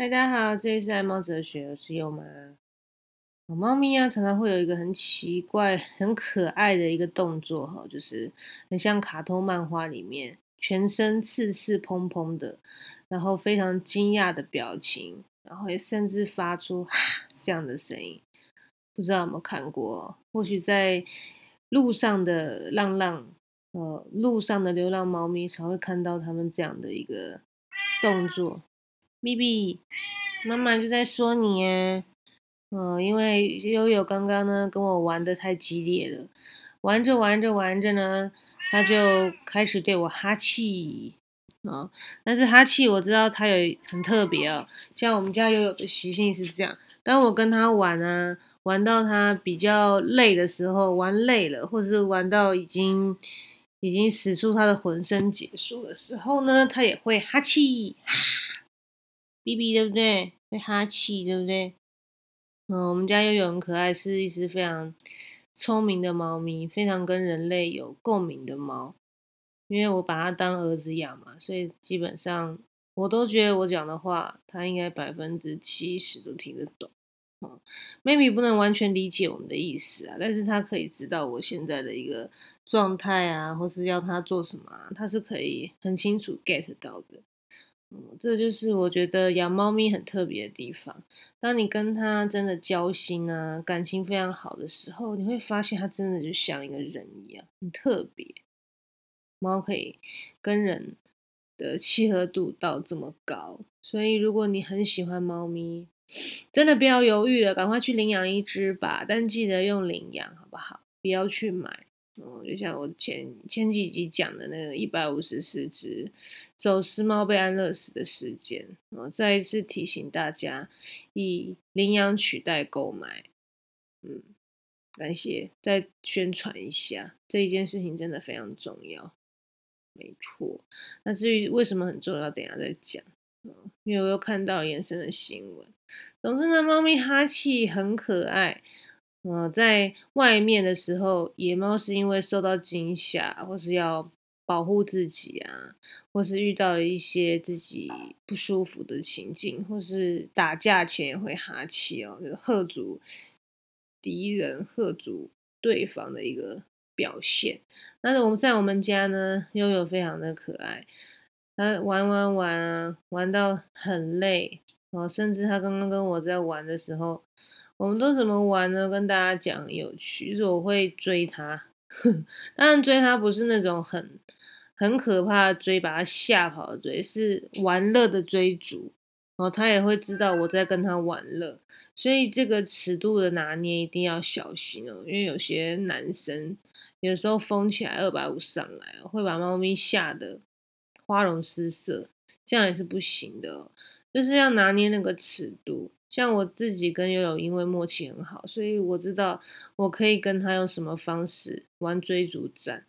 大家好，这里是爱猫哲学，我是优妈。猫咪啊，常常会有一个很奇怪、很可爱的一个动作，哈，就是很像卡通漫画里面，全身刺刺蓬蓬的，然后非常惊讶的表情，然后也甚至发出哈这样的声音。不知道有没有看过？或许在路上的浪浪，呃，路上的流浪猫咪才会看到它们这样的一个动作。咪咪，妈妈就在说你耶。嗯，因为悠悠刚刚呢跟我玩的太激烈了，玩着玩着玩着呢，他就开始对我哈气啊。但是哈气我知道他有很特别哦，像我们家悠悠的习性是这样，当我跟他玩啊，玩到他比较累的时候，玩累了，或者是玩到已经已经使出他的浑身解数的时候呢，他也会哈气。B B 对不对？会哈气对不对？嗯，我们家悠悠很可爱，是一只非常聪明的猫咪，非常跟人类有共鸣的猫。因为我把它当儿子养嘛，所以基本上我都觉得我讲的话，它应该百分之七十都听得懂。嗯，maybe 不能完全理解我们的意思啊，但是它可以知道我现在的一个状态啊，或是要它做什么，啊它是可以很清楚 get 到的。嗯，这就是我觉得养猫咪很特别的地方。当你跟它真的交心啊，感情非常好的时候，你会发现它真的就像一个人一样，很特别。猫可以跟人的契合度到这么高，所以如果你很喜欢猫咪，真的不要犹豫了，赶快去领养一只吧。但记得用领养，好不好？不要去买。就像我前前几集讲的那个一百五十四只走私猫被安乐死的事件，哦，再一次提醒大家，以领养取代购买。嗯，感谢，再宣传一下这一件事情真的非常重要。没错，那至于为什么很重要，等下再讲。嗯，因为我又看到延伸的新闻，总之呢，猫咪哈气很可爱。嗯，在外面的时候，野猫是因为受到惊吓，或是要保护自己啊，或是遇到了一些自己不舒服的情境，或是打架前会哈气哦，就是喝阻敌人、喝阻对方的一个表现。但是我们在我们家呢，悠悠非常的可爱，他玩玩玩啊，玩到很累哦，甚至他刚刚跟我在玩的时候。我们都怎么玩呢？跟大家讲有趣，就是我会追他，当然追他不是那种很很可怕追，把他吓跑的追，是玩乐的追逐。然后他也会知道我在跟他玩乐，所以这个尺度的拿捏一定要小心哦，因为有些男生有时候疯起来二百五上来，会把猫咪吓得花容失色，这样也是不行的，就是要拿捏那个尺度。像我自己跟悠悠因为默契很好，所以我知道我可以跟他用什么方式玩追逐战，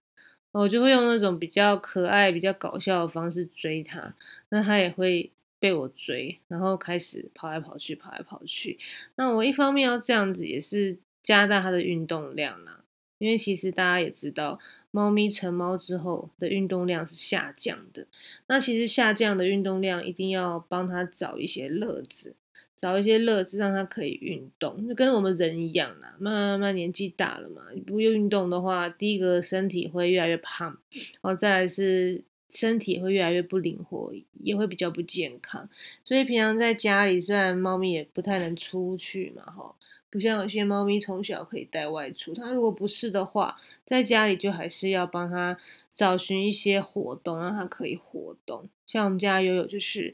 我就会用那种比较可爱、比较搞笑的方式追他，那他也会被我追，然后开始跑来跑去、跑来跑去。那我一方面要这样子，也是加大他的运动量啦，因为其实大家也知道，猫咪成猫之后的运动量是下降的，那其实下降的运动量一定要帮它找一些乐子。找一些乐子，让它可以运动，就跟我们人一样啦。慢慢慢慢年纪大了嘛，你不运动的话，第一个身体会越来越胖，然后再来是身体会越来越不灵活，也会比较不健康。所以平常在家里，虽然猫咪也不太能出去嘛，哈，不像有些猫咪从小可以带外出。它如果不是的话，在家里就还是要帮它找寻一些活动，让它可以活动。像我们家悠悠就是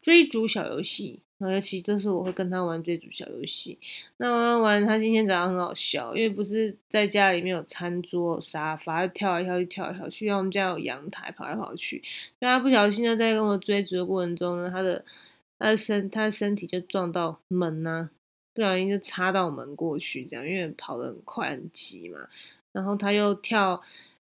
追逐小游戏。尤其都是我会跟他玩追逐小游戏，那玩玩他今天早上很好笑，因为不是在家里面有餐桌、沙发，跳来跳去、跳来跳去。因为我们家有阳台，跑来跑去。他不小心呢在跟我追逐的过程中呢，他的他的身他的身体就撞到门呐，不小心就插到门过去，这样因为跑得很快很急嘛。然后他又跳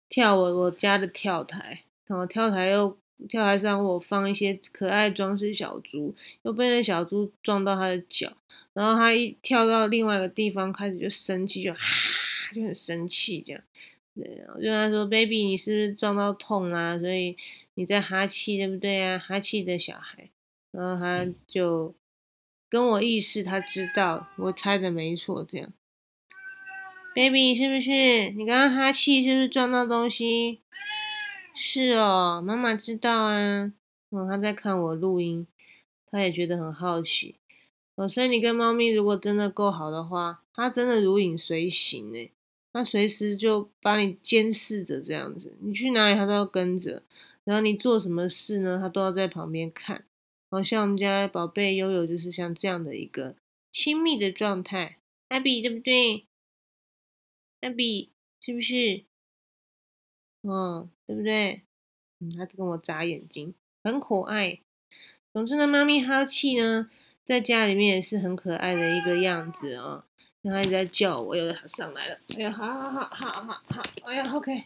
跳我我家的跳台，然后跳台又。跳台上我放一些可爱装饰小猪，又被那小猪撞到他的脚，然后他一跳到另外一个地方，开始就生气，就哈就很生气这样。对，我就跟他说：“baby，你是不是撞到痛啊？所以你在哈气，对不对啊？哈气的小孩。”然后他就跟我意识，他知道我猜的没错，这样。Baby 是不是？你刚刚哈气是不是撞到东西？是哦，妈妈知道啊。哦，他在看我录音，他也觉得很好奇。哦，所以你跟猫咪如果真的够好的话，它真的如影随形呢。它随时就把你监视着这样子，你去哪里它都要跟着，然后你做什么事呢，它都要在旁边看。好像我们家宝贝悠悠就是像这样的一个亲密的状态，艾比对不对？艾比是不是？嗯，对不对？嗯，它跟我眨眼睛，很可爱。总之呢，妈咪哈气呢。在家里面也是很可爱的一个样子啊，然后一直在叫我，又上来了，哎呀，好好好好好好，哎呀，OK，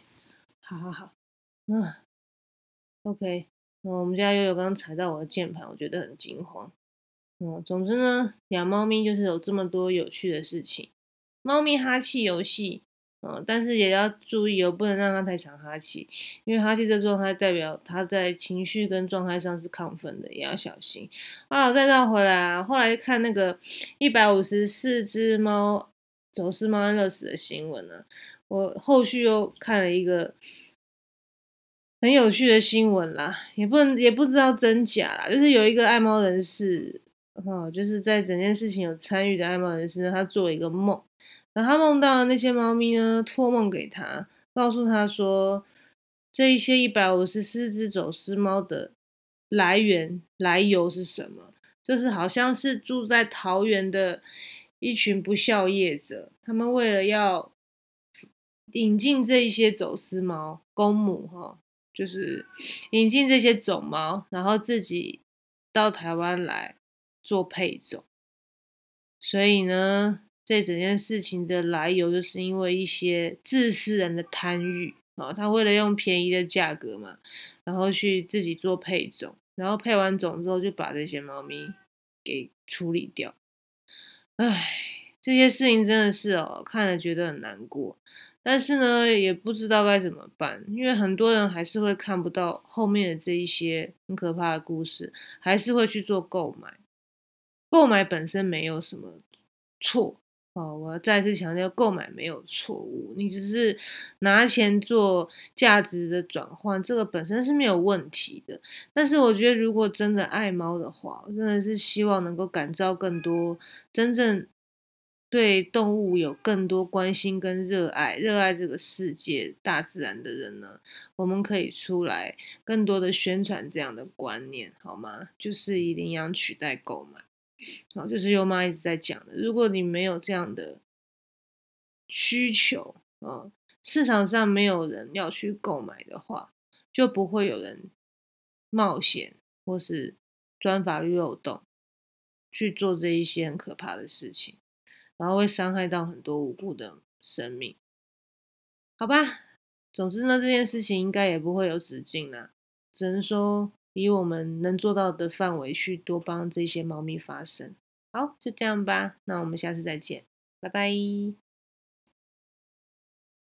好好好，嗯，OK，嗯，我们家悠悠刚刚踩到我的键盘，我觉得很惊慌，嗯，总之呢，养猫咪就是有这么多有趣的事情，猫咪哈气游戏。嗯，但是也要注意哦，不能让他太常哈气，因为哈气这状态代表他在情绪跟状态上是亢奋的，也要小心。啊，再绕回来啊，后来看那个一百五十四只猫走失猫安乐死的新闻呢，我后续又看了一个很有趣的新闻啦，也不能也不知道真假啦，就是有一个爱猫人士，哈，就是在整件事情有参与的爱猫人士，他做了一个梦。他梦到那些猫咪呢，托梦给他，告诉他说，这一些一百五十四只走私猫的来源来由是什么？就是好像是住在桃园的一群不孝业者，他们为了要引进这一些走私猫公母哈，就是引进这些种猫，然后自己到台湾来做配种，所以呢。这整件事情的来由，就是因为一些自私人的贪欲啊，他为了用便宜的价格嘛，然后去自己做配种，然后配完种之后就把这些猫咪给处理掉。唉，这些事情真的是哦，看了觉得很难过，但是呢，也不知道该怎么办，因为很多人还是会看不到后面的这一些很可怕的故事，还是会去做购买。购买本身没有什么错。哦，我要再次强调，购买没有错误，你只是拿钱做价值的转换，这个本身是没有问题的。但是我觉得，如果真的爱猫的话，我真的是希望能够感召更多真正对动物有更多关心跟热爱、热爱这个世界、大自然的人呢，我们可以出来更多的宣传这样的观念，好吗？就是以领养取代购买。好，就是优妈一直在讲的。如果你没有这样的需求，啊，市场上没有人要去购买的话，就不会有人冒险或是钻法律漏洞去做这一些很可怕的事情，然后会伤害到很多无辜的生命。好吧，总之呢，这件事情应该也不会有止境了，只能说。以我们能做到的范围去多帮这些猫咪发声。好，就这样吧。那我们下次再见，拜拜。